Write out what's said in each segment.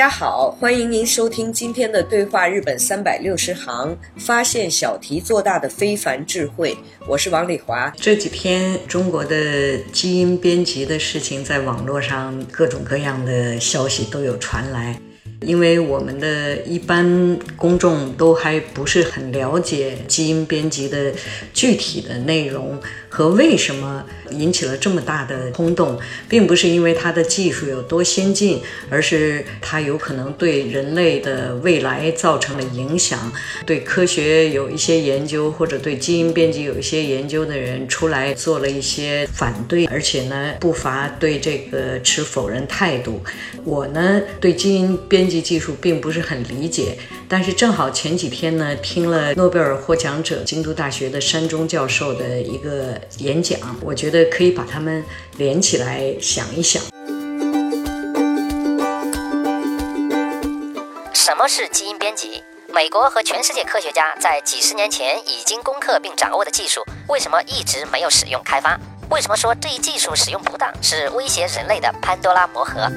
大家好，欢迎您收听今天的对话日本三百六十行，发现小题做大的非凡智慧。我是王丽华。这几天中国的基因编辑的事情，在网络上各种各样的消息都有传来。因为我们的一般公众都还不是很了解基因编辑的具体的内容和为什么引起了这么大的轰动，并不是因为它的技术有多先进，而是它有可能对人类的未来造成了影响。对科学有一些研究或者对基因编辑有一些研究的人出来做了一些反对，而且呢不乏对这个持否认态度。我呢对基因编技技术并不是很理解，但是正好前几天呢，听了诺贝尔获奖者京都大学的山中教授的一个演讲，我觉得可以把它们连起来想一想。什么是基因编辑？美国和全世界科学家在几十年前已经攻克并掌握的技术，为什么一直没有使用开发？为什么说这一技术使用不当是威胁人类的潘多拉魔盒？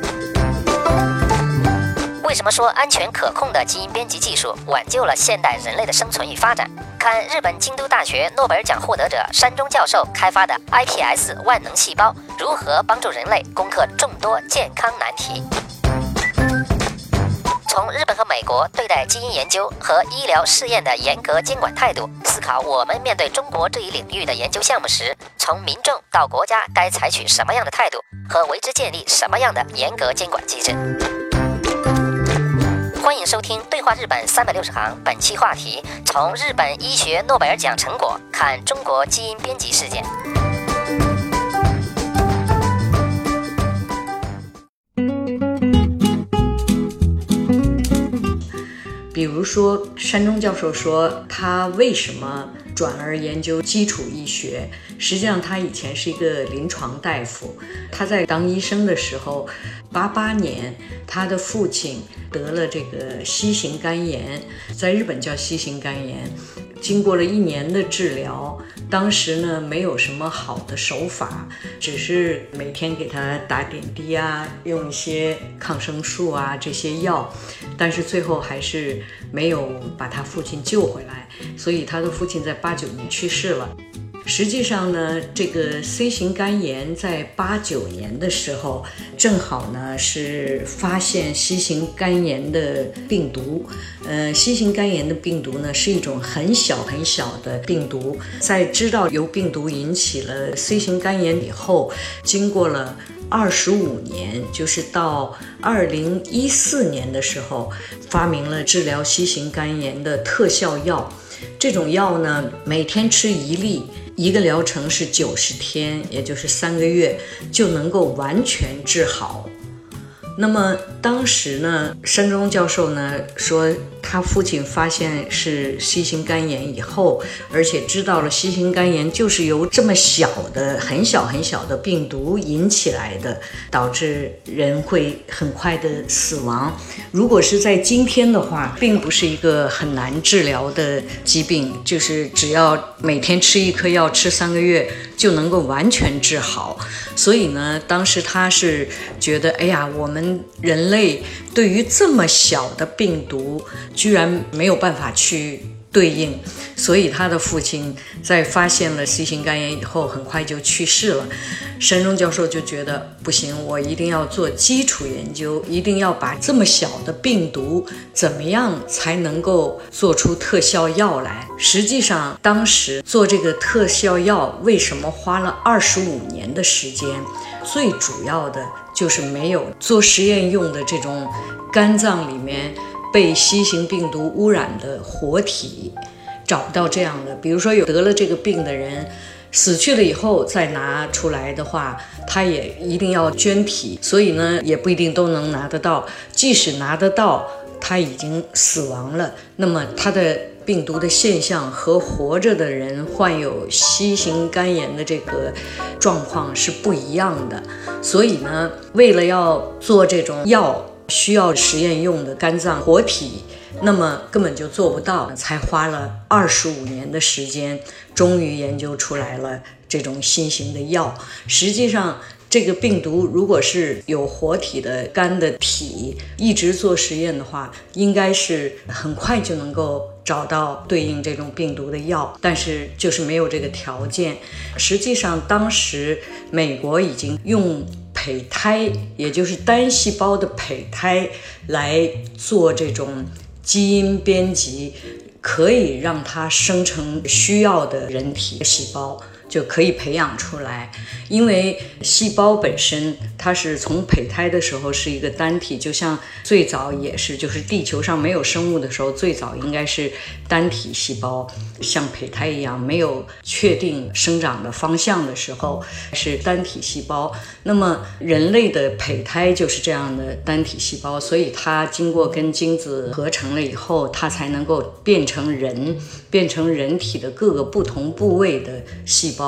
为什么说安全可控的基因编辑技术挽救了现代人类的生存与发展？看日本京都大学诺贝尔奖获得者山中教授开发的 iPS 万能细胞如何帮助人类攻克众多健康难题。从日本和美国对待基因研究和医疗试验的严格监管态度，思考我们面对中国这一领域的研究项目时，从民众到国家该采取什么样的态度，和为之建立什么样的严格监管机制。欢迎收听《对话日本三百六十行》，本期话题：从日本医学诺贝尔奖成果看中国基因编辑事件。比如说，山中教授说他为什么转而研究基础医学？实际上，他以前是一个临床大夫。他在当医生的时候，八八年，他的父亲得了这个 C 型肝炎，在日本叫 C 型肝炎。经过了一年的治疗，当时呢没有什么好的手法，只是每天给他打点滴啊，用一些抗生素啊这些药，但是最后还是没有把他父亲救回来，所以他的父亲在八九年去世了。实际上呢，这个 C 型肝炎在八九年的时候，正好呢是发现 C 型肝炎的病毒。呃，C 型肝炎的病毒呢是一种很小很小的病毒，在知道由病毒引起了 C 型肝炎以后，经过了二十五年，就是到二零一四年的时候，发明了治疗 C 型肝炎的特效药。这种药呢，每天吃一粒。一个疗程是九十天，也就是三个月，就能够完全治好。那么当时呢，山中教授呢说。他父亲发现是 C 型肝炎以后，而且知道了 C 型肝炎就是由这么小的、很小很小的病毒引起来的，导致人会很快的死亡。如果是在今天的话，并不是一个很难治疗的疾病，就是只要每天吃一颗药，吃三个月就能够完全治好。所以呢，当时他是觉得，哎呀，我们人类对于这么小的病毒。居然没有办法去对应，所以他的父亲在发现了 C 型肝炎以后，很快就去世了。山中教授就觉得不行，我一定要做基础研究，一定要把这么小的病毒怎么样才能够做出特效药来。实际上，当时做这个特效药为什么花了二十五年的时间？最主要的就是没有做实验用的这种肝脏里面被 C 型病毒污染的活体。找不到这样的，比如说有得了这个病的人死去了以后再拿出来的话，他也一定要捐体，所以呢也不一定都能拿得到。即使拿得到，他已经死亡了，那么他的病毒的现象和活着的人患有 C 型肝炎的这个状况是不一样的。所以呢，为了要做这种药，需要实验用的肝脏活体。那么根本就做不到，才花了二十五年的时间，终于研究出来了这种新型的药。实际上，这个病毒如果是有活体的肝的体，一直做实验的话，应该是很快就能够找到对应这种病毒的药。但是就是没有这个条件。实际上，当时美国已经用胚胎，也就是单细胞的胚胎来做这种。基因编辑可以让它生成需要的人体细胞。就可以培养出来，因为细胞本身它是从胚胎的时候是一个单体，就像最早也是，就是地球上没有生物的时候，最早应该是单体细胞，像胚胎一样，没有确定生长的方向的时候是单体细胞。那么人类的胚胎就是这样的单体细胞，所以它经过跟精子合成了以后，它才能够变成人，变成人体的各个不同部位的细胞。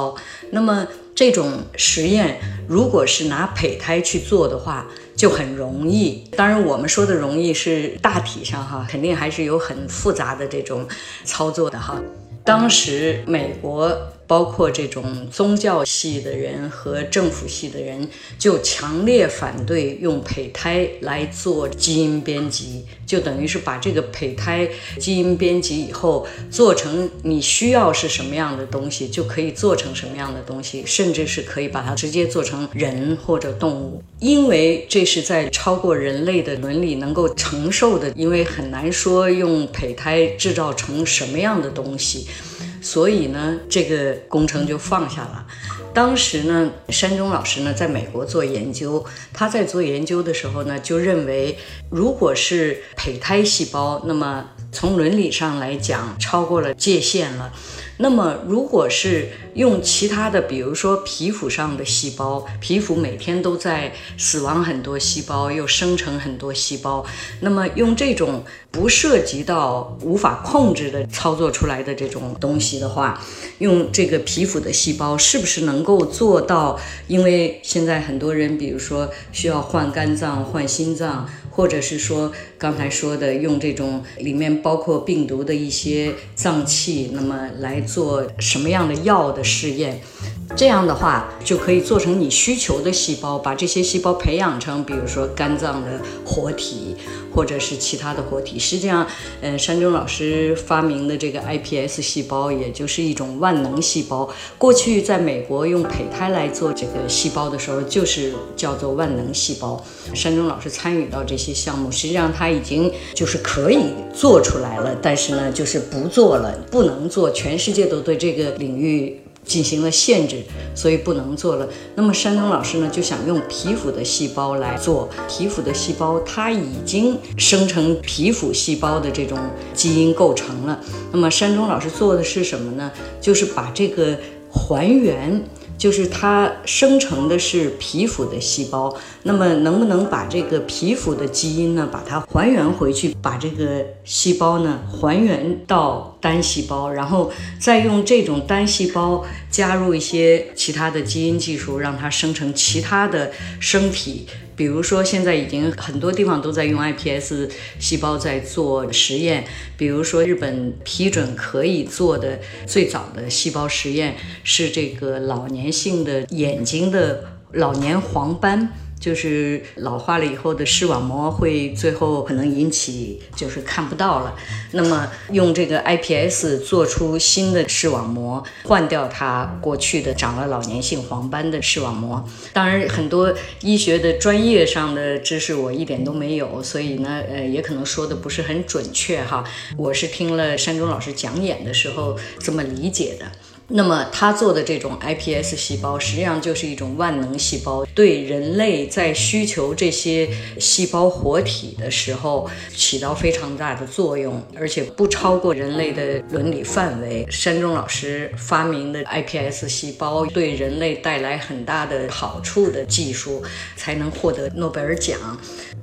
那么这种实验，如果是拿胚胎去做的话，就很容易。当然，我们说的容易是大体上哈，肯定还是有很复杂的这种操作的哈。当时美国。包括这种宗教系的人和政府系的人，就强烈反对用胚胎来做基因编辑，就等于是把这个胚胎基因编辑以后，做成你需要是什么样的东西，就可以做成什么样的东西，甚至是可以把它直接做成人或者动物，因为这是在超过人类的伦理能够承受的，因为很难说用胚胎制造成什么样的东西。所以呢，这个工程就放下了。当时呢，山中老师呢在美国做研究，他在做研究的时候呢，就认为，如果是胚胎细胞，那么从伦理上来讲，超过了界限了。那么，如果是用其他的，比如说皮肤上的细胞，皮肤每天都在死亡很多细胞，又生成很多细胞，那么用这种不涉及到无法控制的操作出来的这种东西的话，用这个皮肤的细胞是不是能够做到？因为现在很多人，比如说需要换肝脏、换心脏。或者是说刚才说的用这种里面包括病毒的一些脏器，那么来做什么样的药的试验？这样的话就可以做成你需求的细胞，把这些细胞培养成，比如说肝脏的活体，或者是其他的活体。实际上，嗯，山中老师发明的这个 iPS 细胞，也就是一种万能细胞。过去在美国用胚胎来做这个细胞的时候，就是叫做万能细胞。山中老师参与到这些项目，实际上他已经就是可以做出来了，但是呢，就是不做了，不能做。全世界都对这个领域。进行了限制，所以不能做了。那么山东老师呢，就想用皮肤的细胞来做皮肤的细胞，它已经生成皮肤细胞的这种基因构成了。那么山东老师做的是什么呢？就是把这个还原。就是它生成的是皮肤的细胞，那么能不能把这个皮肤的基因呢，把它还原回去，把这个细胞呢还原到单细胞，然后再用这种单细胞加入一些其他的基因技术，让它生成其他的生体。比如说，现在已经很多地方都在用 iPS 细胞在做实验。比如说，日本批准可以做的最早的细胞实验是这个老年性的眼睛的老年黄斑。就是老化了以后的视网膜会最后可能引起就是看不到了。那么用这个 IPS 做出新的视网膜，换掉它过去的长了老年性黄斑的视网膜。当然，很多医学的专业上的知识我一点都没有，所以呢，呃，也可能说的不是很准确哈。我是听了山中老师讲演的时候这么理解的。那么他做的这种 iPS 细胞，实际上就是一种万能细胞，对人类在需求这些细胞活体的时候起到非常大的作用，而且不超过人类的伦理范围。山中老师发明的 iPS 细胞对人类带来很大的好处的技术，才能获得诺贝尔奖。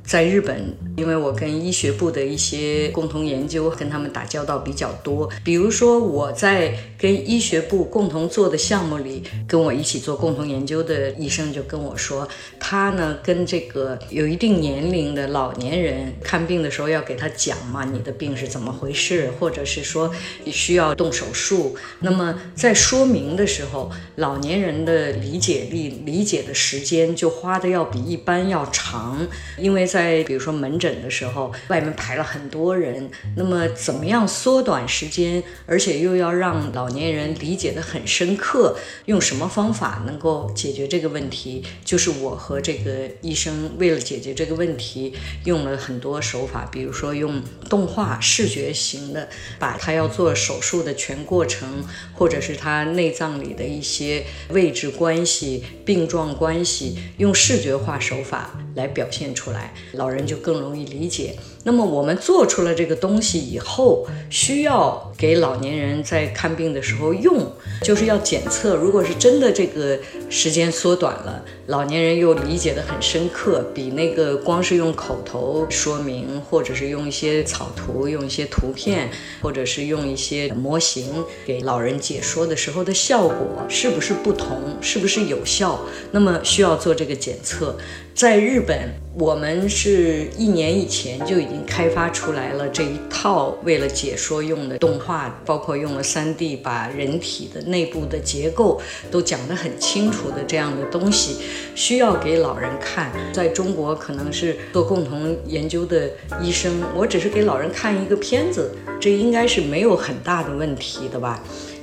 在日本，因为我跟医学部的一些共同研究，跟他们打交道比较多。比如说，我在跟医学共同做的项目里，跟我一起做共同研究的医生就跟我说，他呢跟这个有一定年龄的老年人看病的时候，要给他讲嘛，你的病是怎么回事，或者是说需要动手术。那么在说明的时候，老年人的理解力、理解的时间就花的要比一般要长，因为。在比如说门诊的时候，外面排了很多人，那么怎么样缩短时间，而且又要让老年人理解的很深刻，用什么方法能够解决这个问题？就是我和这个医生为了解决这个问题，用了很多手法，比如说用动画视觉型的，把他要做手术的全过程，或者是他内脏里的一些位置关系、病状关系，用视觉化手法来表现出来。老人就更容易理解。那么我们做出了这个东西以后，需要给老年人在看病的时候用，就是要检测。如果是真的这个时间缩短了，老年人又理解的很深刻，比那个光是用口头说明，或者是用一些草图、用一些图片，或者是用一些模型给老人解说的时候的效果是不是不同，是不是有效？那么需要做这个检测。在日本，我们是一年以前就已经开发出来了这一套为了解说用的动画，包括用了 3D 把人体的内部的结构都讲得很清楚的这样的东西，需要给老人看。在中国，可能是做共同研究的医生，我只是给老人看一个片子，这应该是没有很大的问题的吧。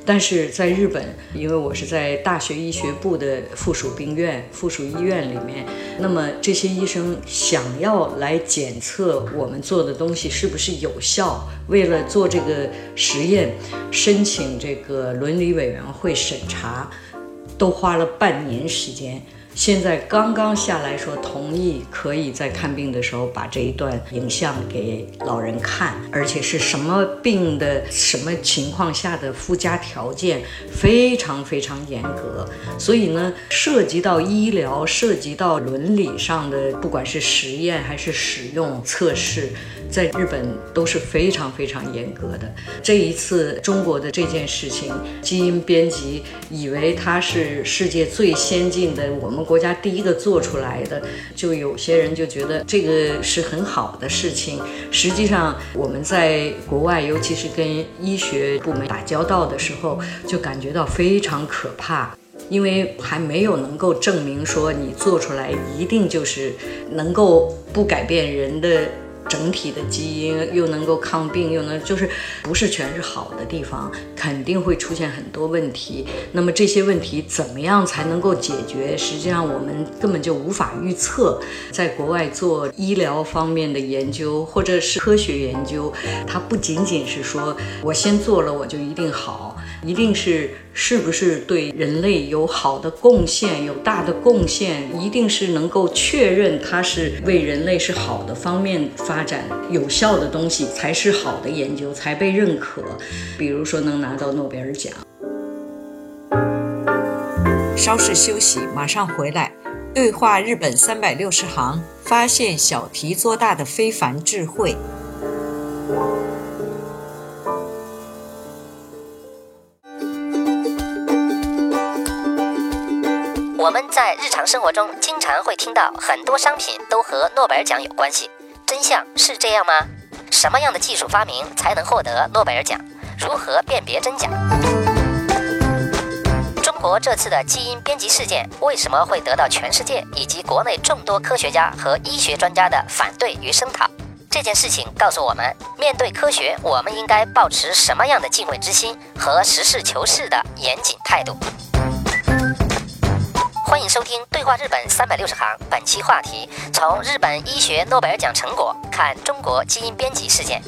但是在日本，因为我是在大学医学部的附属病院、附属医院里面，那么这些医生想要来检测我们做的东西是不是有效，为了做这个实验，申请这个伦理委员会审查，都花了半年时间。现在刚刚下来说同意，可以在看病的时候把这一段影像给老人看，而且是什么病的什么情况下的附加条件，非常非常严格。所以呢，涉及到医疗、涉及到伦理上的，不管是实验还是使用测试。在日本都是非常非常严格的。这一次中国的这件事情，基因编辑以为它是世界最先进的，我们国家第一个做出来的，就有些人就觉得这个是很好的事情。实际上我们在国外，尤其是跟医学部门打交道的时候，就感觉到非常可怕，因为还没有能够证明说你做出来一定就是能够不改变人的。整体的基因又能够抗病，又能就是不是全是好的地方，肯定会出现很多问题。那么这些问题怎么样才能够解决？实际上我们根本就无法预测。在国外做医疗方面的研究或者是科学研究，它不仅仅是说我先做了我就一定好。一定是是不是对人类有好的贡献，有大的贡献，一定是能够确认它是为人类是好的方面发展有效的东西，才是好的研究，才被认可。比如说能拿到诺贝尔奖。稍事休息，马上回来。对话日本三百六十行，发现小题做大的非凡智慧。我们在日常生活中经常会听到很多商品都和诺贝尔奖有关系，真相是这样吗？什么样的技术发明才能获得诺贝尔奖？如何辨别真假？中国这次的基因编辑事件为什么会得到全世界以及国内众多科学家和医学专家的反对与声讨？这件事情告诉我们，面对科学，我们应该保持什么样的敬畏之心和实事求是的严谨态度？欢迎收听《对话日本三百六十行》，本期话题：从日本医学诺贝尔奖成果看中国基因编辑事件。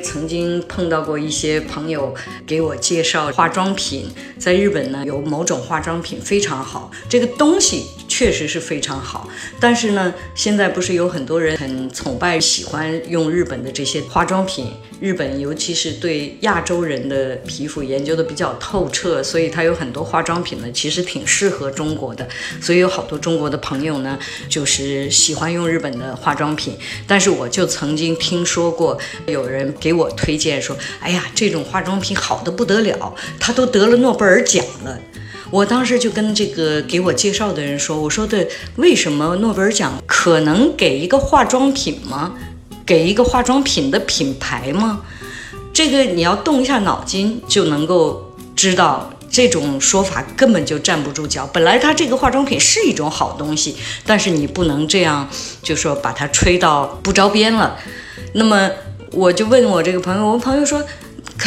曾经碰到过一些朋友给我介绍化妆品，在日本呢有某种化妆品非常好，这个东西确实是非常好。但是呢，现在不是有很多人很崇拜、喜欢用日本的这些化妆品？日本尤其是对亚洲人的皮肤研究的比较透彻，所以它有很多化妆品呢，其实挺适合中国的。所以有好多中国的朋友呢，就是喜欢用日本的化妆品。但是我就曾经听说过有人给我推荐说：“哎呀，这种化妆品好的不得了，他都得了诺贝尔奖了。”我当时就跟这个给我介绍的人说：“我说的为什么诺贝尔奖可能给一个化妆品吗？”给一个化妆品的品牌吗？这个你要动一下脑筋就能够知道，这种说法根本就站不住脚。本来它这个化妆品是一种好东西，但是你不能这样，就说把它吹到不着边了。那么我就问我这个朋友，我朋友说。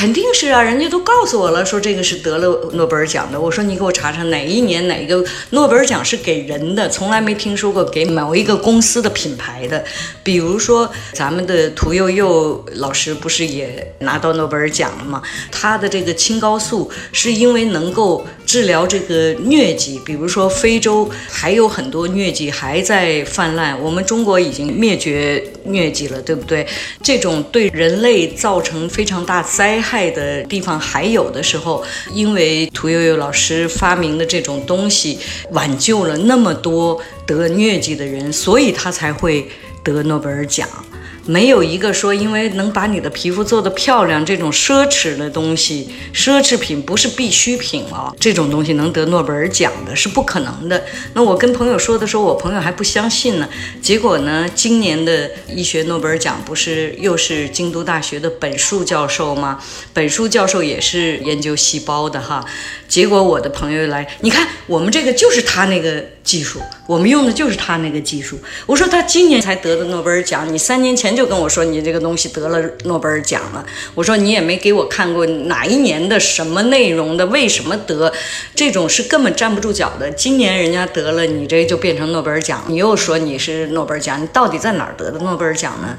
肯定是啊，人家都告诉我了，说这个是得了诺贝尔奖的。我说你给我查查哪一年哪一个诺贝尔奖是给人的，从来没听说过给某一个公司的品牌的。比如说咱们的屠呦呦老师不是也拿到诺贝尔奖了吗？他的这个青蒿素是因为能够治疗这个疟疾，比如说非洲还有很多疟疾还在泛滥，我们中国已经灭绝疟疾了，对不对？这种对人类造成非常大灾。害害的地方还有的时候，因为屠呦呦老师发明的这种东西，挽救了那么多得疟疾的人，所以他才会得诺贝尔奖。没有一个说，因为能把你的皮肤做得漂亮，这种奢侈的东西，奢侈品不是必需品了，这种东西能得诺贝尔奖的是不可能的。那我跟朋友说的时候，我朋友还不相信呢。结果呢，今年的医学诺贝尔奖不是又是京都大学的本树教授吗？本树教授也是研究细胞的哈。结果我的朋友来，你看我们这个就是他那个技术，我们用的就是他那个技术。我说他今年才得的诺贝尔奖，你三年前就跟我说你这个东西得了诺贝尔奖了。我说你也没给我看过哪一年的什么内容的，为什么得？这种是根本站不住脚的。今年人家得了，你这就变成诺贝尔奖，你又说你是诺贝尔奖，你到底在哪儿得的诺贝尔奖呢？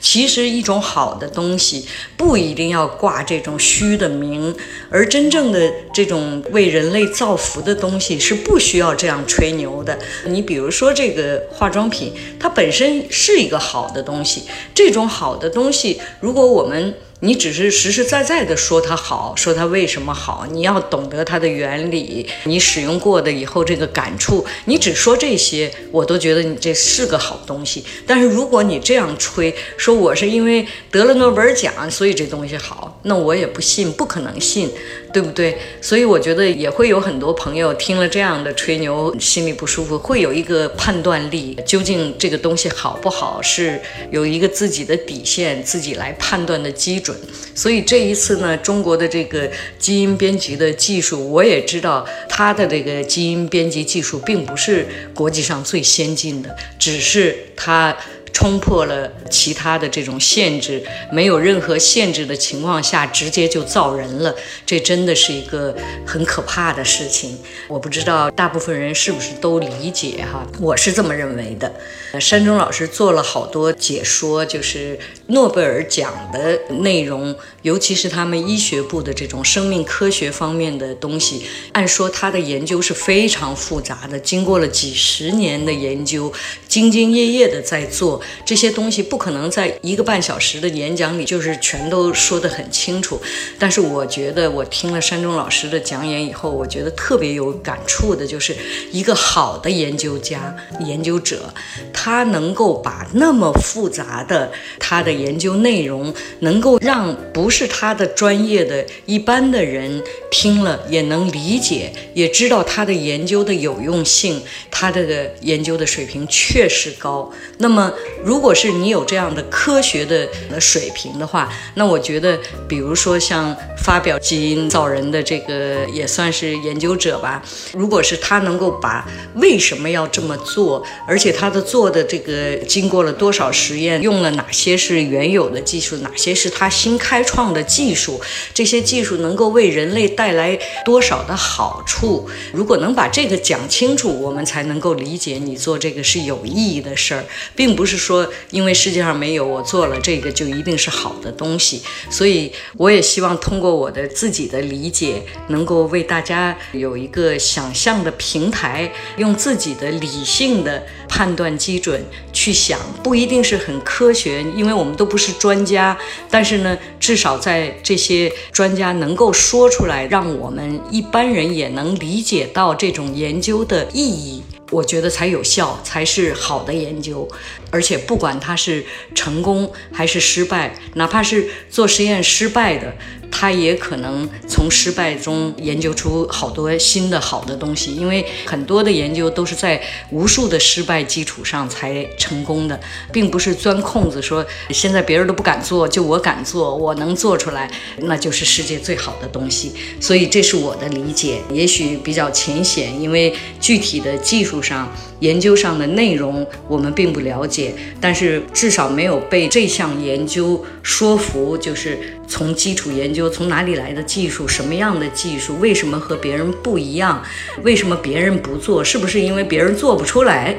其实一种好的东西不一定要挂这种虚的名，而真正的这种为人类造福的东西是不需要这样吹牛的。你比如说这个化妆品，它本身是一个好的东西，这种好的东西，如果我们你只是实实在在的说它好，说它为什么好，你要懂得它的原理，你使用过的以后这个感触，你只说这些，我都觉得你这是个好东西。但是如果你这样吹，说我是因为得了诺贝尔奖，所以这东西好，那我也不信，不可能信，对不对？所以我觉得也会有很多朋友听了这样的吹牛，心里不舒服，会有一个判断力，究竟这个东西好不好，是有一个自己的底线，自己来判断的基础。所以这一次呢，中国的这个基因编辑的技术，我也知道它的这个基因编辑技术并不是国际上最先进的，只是它。冲破了其他的这种限制，没有任何限制的情况下，直接就造人了，这真的是一个很可怕的事情。我不知道大部分人是不是都理解哈，我是这么认为的。呃山中老师做了好多解说，就是诺贝尔奖的内容，尤其是他们医学部的这种生命科学方面的东西。按说他的研究是非常复杂的，经过了几十年的研究，兢兢业业的在做。这些东西不可能在一个半小时的演讲里就是全都说得很清楚。但是我觉得我听了山中老师的讲演以后，我觉得特别有感触的，就是一个好的研究家、研究者，他能够把那么复杂的他的研究内容，能够让不是他的专业的一般的人听了也能理解，也知道他的研究的有用性，他这个研究的水平确确实高。那么，如果是你有这样的科学的水平的话，那我觉得，比如说像发表基因造人的这个也算是研究者吧。如果是他能够把为什么要这么做，而且他的做的这个经过了多少实验，用了哪些是原有的技术，哪些是他新开创的技术，这些技术能够为人类带来多少的好处，如果能把这个讲清楚，我们才能够理解你做这个是有意义的事儿，并不是说因为世界上没有我做了这个就一定是好的东西。所以我也希望通过我的自己的理解，能够为大家有一个想象的平台，用自己的理性的判断基准去想，不一定是很科学，因为我们都不是专家。但是呢，至少在这些专家能够说出来，让我们一般人也能理解到这种研究的意义。我觉得才有效，才是好的研究。而且不管它是成功还是失败，哪怕是做实验失败的，他也可能从失败中研究出好多新的好的东西。因为很多的研究都是在无数的失败基础上才成功的，并不是钻空子说现在别人都不敢做，就我敢做，我能做出来，那就是世界最好的东西。所以这是我的理解，也许比较浅显，因为具体的技术上。研究上的内容我们并不了解，但是至少没有被这项研究说服。就是从基础研究，从哪里来的技术，什么样的技术，为什么和别人不一样，为什么别人不做，是不是因为别人做不出来？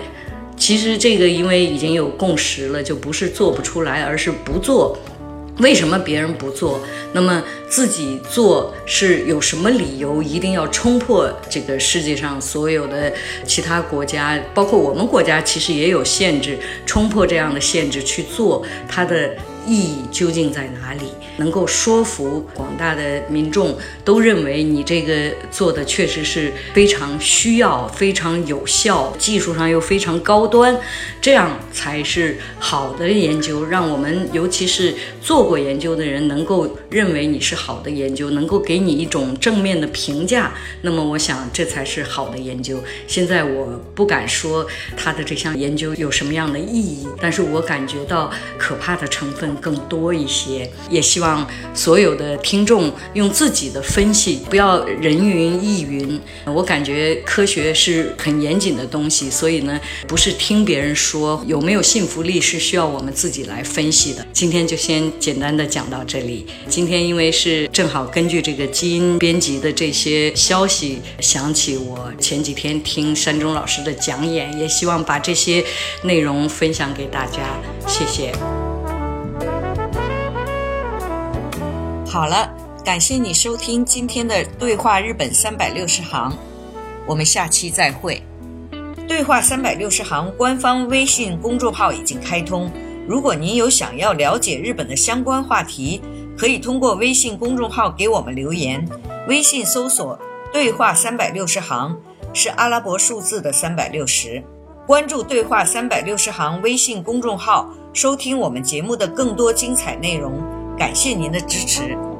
其实这个因为已经有共识了，就不是做不出来，而是不做。为什么别人不做？那么自己做是有什么理由一定要冲破这个世界上所有的其他国家，包括我们国家，其实也有限制，冲破这样的限制去做它的。意义究竟在哪里？能够说服广大的民众都认为你这个做的确实是非常需要、非常有效，技术上又非常高端，这样才是好的研究。让我们尤其是做过研究的人能够认为你是好的研究，能够给你一种正面的评价。那么，我想这才是好的研究。现在我不敢说他的这项研究有什么样的意义，但是我感觉到可怕的成分更多一些，也希望所有的听众用自己的分析，不要人云亦云。我感觉科学是很严谨的东西，所以呢，不是听别人说有没有信服力，是需要我们自己来分析的。今天就先简单的讲到这里。今天因为是正好根据这个基因编辑的这些消息，想起我前几天听山中老师的讲演，也希望把这些内容分享给大家。谢谢。好了，感谢你收听今天的对话日本三百六十行，我们下期再会。对话三百六十行官方微信公众号已经开通，如果您有想要了解日本的相关话题，可以通过微信公众号给我们留言。微信搜索“对话三百六十行”是阿拉伯数字的三百六十。关注“对话三百六十行”微信公众号，收听我们节目的更多精彩内容。感谢您的支持。